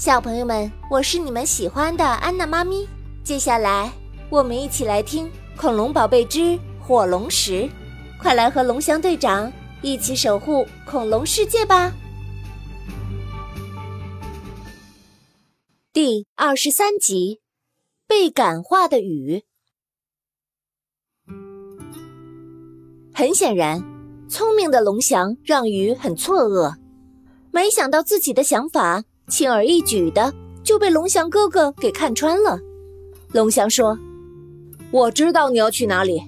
小朋友们，我是你们喜欢的安娜妈咪。接下来，我们一起来听《恐龙宝贝之火龙石》，快来和龙翔队长一起守护恐龙世界吧！第二十三集：被感化的雨。很显然，聪明的龙翔让雨很错愕，没想到自己的想法。轻而易举的就被龙翔哥哥给看穿了。龙翔说：“我知道你要去哪里，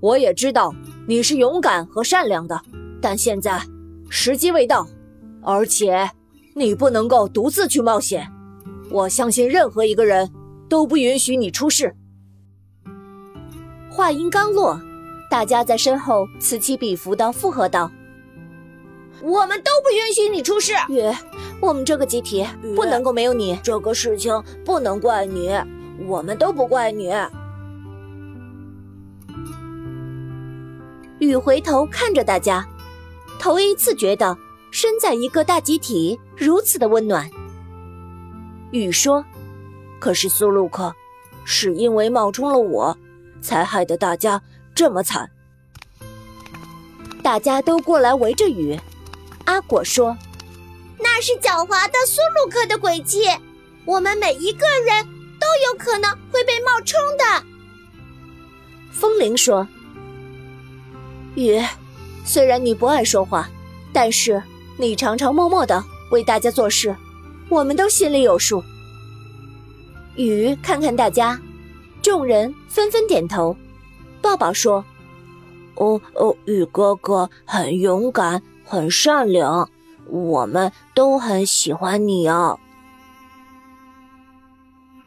我也知道你是勇敢和善良的，但现在时机未到，而且你不能够独自去冒险。我相信任何一个人都不允许你出事。”话音刚落，大家在身后此起彼伏的附和道：“我们都不允许你出事。”雨。我们这个集体不能够没有你。这个事情不能怪你，我们都不怪你。雨回头看着大家，头一次觉得身在一个大集体如此的温暖。雨说：“可是苏鲁克，是因为冒充了我，才害得大家这么惨。”大家都过来围着雨。阿果说。那是狡猾的苏鲁克的诡计，我们每一个人都有可能会被冒充的。风铃说：“雨，虽然你不爱说话，但是你常常默默的为大家做事，我们都心里有数。”雨看看大家，众人纷纷点头。抱抱说：“哦哦，雨哥哥很勇敢，很善良。”我们都很喜欢你哦。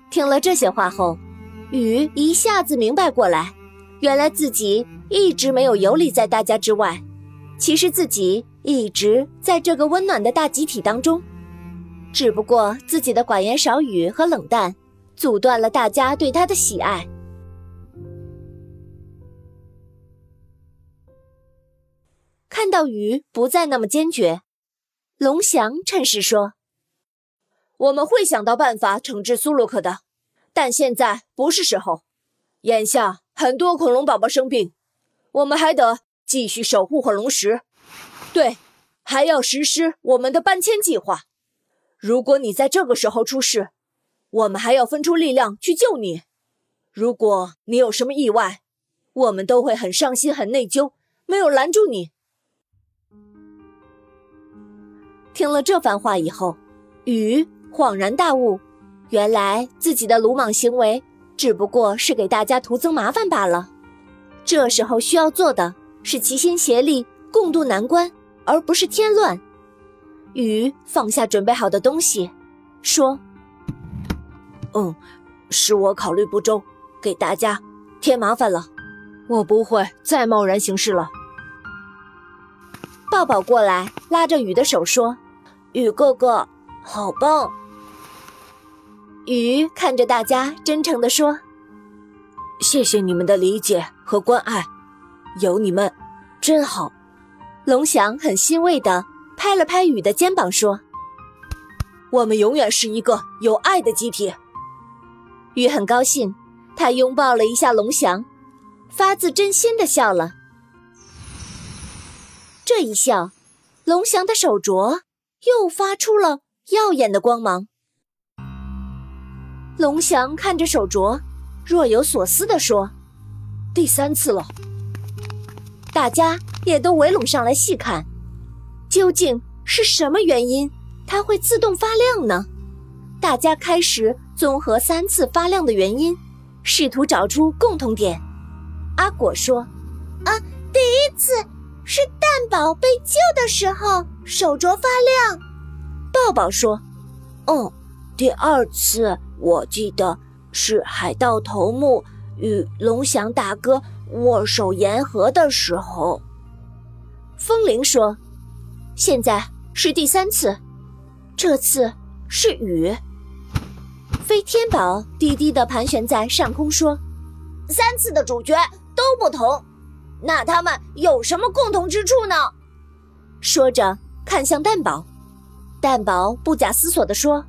听了这些话后，雨一下子明白过来，原来自己一直没有游离在大家之外，其实自己一直在这个温暖的大集体当中，只不过自己的寡言少语和冷淡，阻断了大家对他的喜爱。看到鱼不再那么坚决。龙翔趁势说：“我们会想到办法惩治苏洛克的，但现在不是时候。眼下很多恐龙宝宝生病，我们还得继续守护火龙石。对，还要实施我们的搬迁计划。如果你在这个时候出事，我们还要分出力量去救你。如果你有什么意外，我们都会很伤心、很内疚，没有拦住你。”听了这番话以后，雨恍然大悟，原来自己的鲁莽行为只不过是给大家徒增麻烦罢了。这时候需要做的是齐心协力，共度难关，而不是添乱。雨放下准备好的东西，说：“嗯，是我考虑不周，给大家添麻烦了。我不会再贸然行事了。”抱抱过来，拉着雨的手说。雨哥哥，好棒！雨看着大家，真诚地说：“谢谢你们的理解和关爱，有你们真好。”龙翔很欣慰地拍了拍雨的肩膀，说：“我们永远是一个有爱的集体。”雨很高兴，他拥抱了一下龙翔，发自真心的笑了。这一笑，龙翔的手镯。又发出了耀眼的光芒。龙翔看着手镯，若有所思地说：“第三次了。”大家也都围拢上来细看，究竟是什么原因它会自动发亮呢？大家开始综合三次发亮的原因，试图找出共同点。阿果说：“啊，第一次。”是蛋宝被救的时候，手镯发亮。抱抱说：“哦，第二次我记得是海盗头目与龙翔大哥握手言和的时候。”风铃说：“现在是第三次，这次是雨。”飞天宝低低的盘旋在上空说：“三次的主角都不同。”那他们有什么共同之处呢？说着，看向蛋宝。蛋宝不假思索地说：“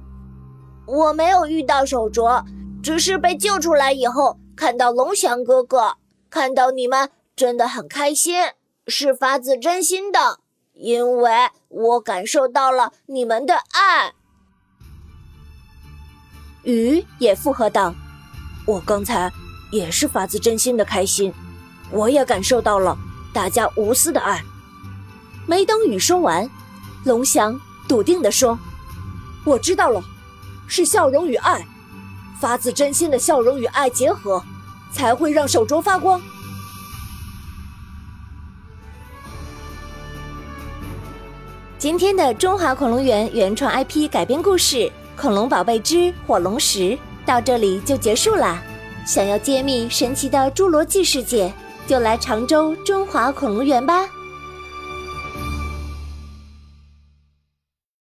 我没有遇到手镯，只是被救出来以后，看到龙翔哥哥，看到你们，真的很开心，是发自真心的，因为我感受到了你们的爱。鱼也附和道：“我刚才也是发自真心的开心，我也感受到了大家无私的爱。”没等雨说完，龙翔笃定地说：“我知道了，是笑容与爱，发自真心的笑容与爱结合，才会让手镯发光。”今天的中华恐龙园原创 IP 改编故事《恐龙宝贝之火龙石》到这里就结束啦。想要揭秘神奇的侏罗纪世界，就来常州中华恐龙园吧。